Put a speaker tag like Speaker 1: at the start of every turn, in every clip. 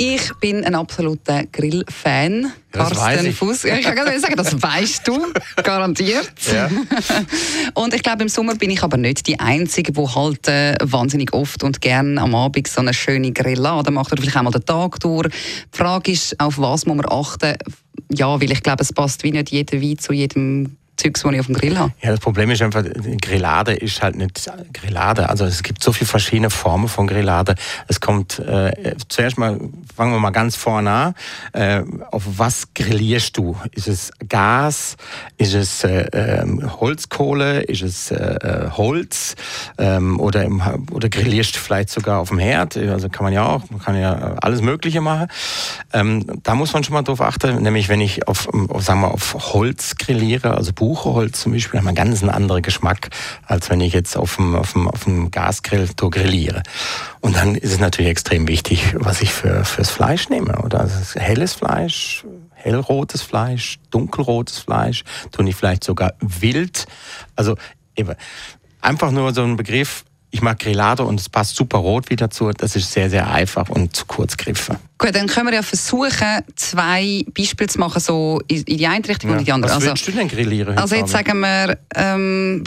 Speaker 1: Ich bin ein absoluter Grill-Fan. Carsten
Speaker 2: ich.
Speaker 1: Fuß. Ich kann sagen, das weißt du, garantiert.
Speaker 2: Ja.
Speaker 1: Und ich glaube, im Sommer bin ich aber nicht die Einzige, die halt äh, wahnsinnig oft und gern am Abend so eine schöne Grillade macht oder vielleicht auch mal den Tag durch. Die Frage ist, auf was muss man achten? Ja, weil ich glaube, es passt wie nicht jeder Wein zu jedem Zeugs, das ich auf dem Grill habe.
Speaker 2: Ja, das Problem ist einfach, Grillade ist halt nicht Grillade. Also es gibt so viele verschiedene Formen von Grillade. Es kommt äh, zuerst mal, fangen wir mal ganz vorne an. Äh, auf was grillierst du? Ist es Gas? Ist es äh, ähm, Holzkohle? Ist es äh, äh, Holz? Ähm, oder, im, oder grillierst vielleicht sogar auf dem Herd? Also kann man ja auch, man kann ja alles Mögliche machen. Ähm, da muss man schon mal drauf achten, nämlich wenn ich auf, auf, sagen wir, auf Holz grilliere, also Buchenholz zum Beispiel, hat man ganz einen anderen Geschmack, als wenn ich jetzt auf dem, auf dem, auf dem Gasgrill grilliere. Und dann ist es natürlich extrem wichtig, was ich für, fürs Fleisch nehme. Oder also helles Fleisch, hellrotes Fleisch, dunkelrotes Fleisch, tue ich vielleicht sogar wild. Also eben, einfach nur so ein Begriff, ich mag Grillade und es passt super rot wieder dazu. Das ist sehr, sehr einfach und zu kurz gegriffen.
Speaker 1: Gut, dann können wir ja versuchen, zwei Beispiele zu machen, so in die eine Richtung und in die andere.
Speaker 2: Was
Speaker 1: Also-
Speaker 2: würdest du denn grillieren
Speaker 1: Also jetzt
Speaker 2: Abend?
Speaker 1: sagen wir, ähm,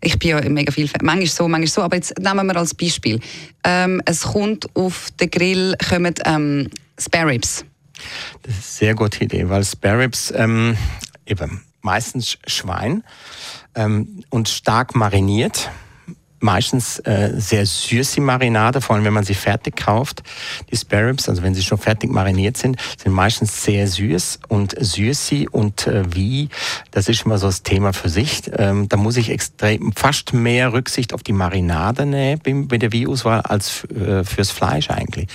Speaker 1: ich bin ja mega viel, Fan. manchmal so, manchmal so, aber jetzt nehmen wir als Beispiel. Ähm, es kommt auf den Grill kommen ähm, Spare Ribs.
Speaker 2: Das ist eine sehr gute Idee, weil Spare Ribs ähm, eben meistens Schwein ähm, und stark mariniert. Meistens äh, sehr süße Marinade, vor allem wenn man sie fertig kauft. Die Spare Ribs, also wenn sie schon fertig mariniert sind, sind meistens sehr süß und süßi und äh, wie, das ist immer so das Thema für sich. Ähm, da muss ich extrem, fast mehr Rücksicht auf die Marinade nehmen bei- der Wie-Auswahl als äh, fürs Fleisch eigentlich.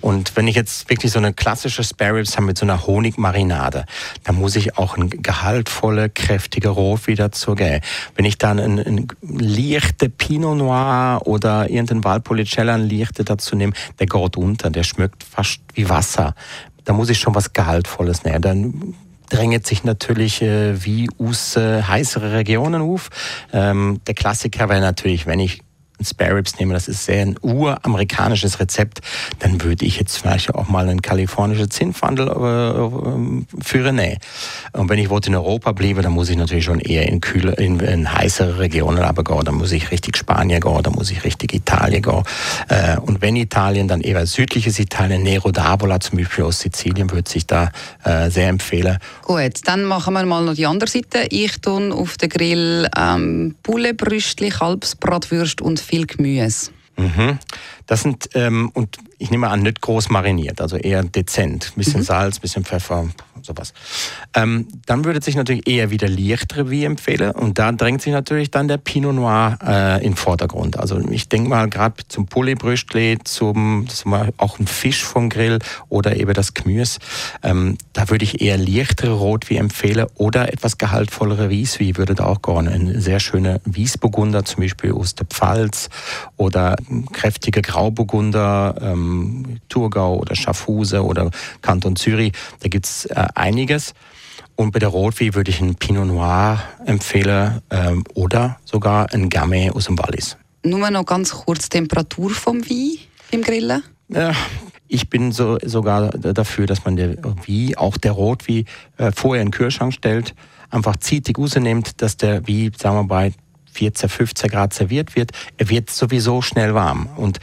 Speaker 2: Und wenn ich jetzt wirklich so eine klassische Spare Ribs habe mit so einer Honigmarinade, dann muss ich auch ein gehaltvolle, kräftige Rot wieder zugeben. Wenn ich dann ein, ein leichte Pinot Noir oder irgendein Valpolicella ein leichte dazu nehme, der geht unter, der schmeckt fast wie Wasser. Da muss ich schon was Gehaltvolles nehmen. Dann drängt sich natürlich äh, wie aus äh, heißere Regionen auf. Ähm, der Klassiker wäre natürlich, wenn ich Spare Ribs nehme, das ist sehr ein uramerikanisches Rezept, dann würde ich jetzt vielleicht auch mal einen kalifornischen Zinnfandel äh, führen. Nee. Und wenn ich wollte in Europa bliebe, dann muss ich natürlich schon eher in kühle, in, in heißere Regionen aber gehen. Da muss ich richtig Spanien gehen, da muss ich richtig Italien gehen. Äh, und wenn Italien, dann eher südliches Italien, Nero d'Avola zum Beispiel aus Sizilien, würde sich da äh, sehr empfehlen.
Speaker 1: Gut, dann machen wir mal noch die andere Seite. Ich tue auf den Grill ähm, Bullebrüstli, Kalbsbratwürst und viel Gemüse.
Speaker 2: Mhm. Das sind, ähm, und ich nehme an, nicht groß mariniert, also eher dezent. Bisschen Salz, bisschen Pfeffer, sowas. Ähm, dann würde sich natürlich eher wieder leichtere wie empfehlen. Und da drängt sich natürlich dann der Pinot Noir äh, in Vordergrund. Also ich denke mal gerade zum Pouletbrüstli, zum, auch ein Fisch vom Grill oder eben das Gemüse. Ähm, da würde ich eher leichtere Rot wie empfehlen oder etwas gehaltvollere Wieswie würde da auch gehen. Ein sehr schöner Wiesburgunder zum Beispiel aus der Pfalz oder kräftige Grauburgunder, ähm, Thurgau oder Schaffhuse oder Kanton Zürich. Da gibt's äh, einiges. Und bei der Rotwein würde ich einen Pinot Noir empfehlen ähm, oder sogar einen Gamay aus dem Wallis.
Speaker 1: Nur noch ganz kurz die Temperatur vom Wein beim Grillen.
Speaker 2: Ja, ich bin so, sogar dafür, dass man der wie auch der Rotwein äh, vorher in den Kühlschrank stellt, einfach zeitig rausnimmt, dass der wie, sagen wir bei 14, 15 Grad serviert wird. Er wird sowieso schnell warm. Und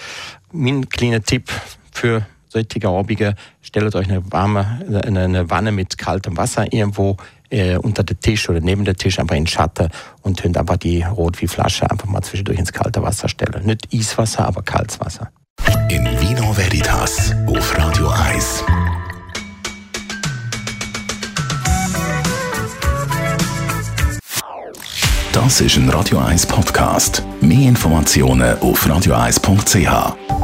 Speaker 2: mein kleiner Tipp für solche Abende, stellt euch eine warme, eine, eine Wanne mit kaltem Wasser irgendwo äh, unter den Tisch oder neben den Tisch einfach in den Schatten und könnt einfach die Rotweinflasche einfach mal zwischendurch ins kalte Wasser stellen. Nicht Eiswasser, aber kaltes Wasser.
Speaker 3: In Vino Veritas auf Radio 1. Das ist ein Radio 1 Podcast. Mehr Informationen auf radio1.ch.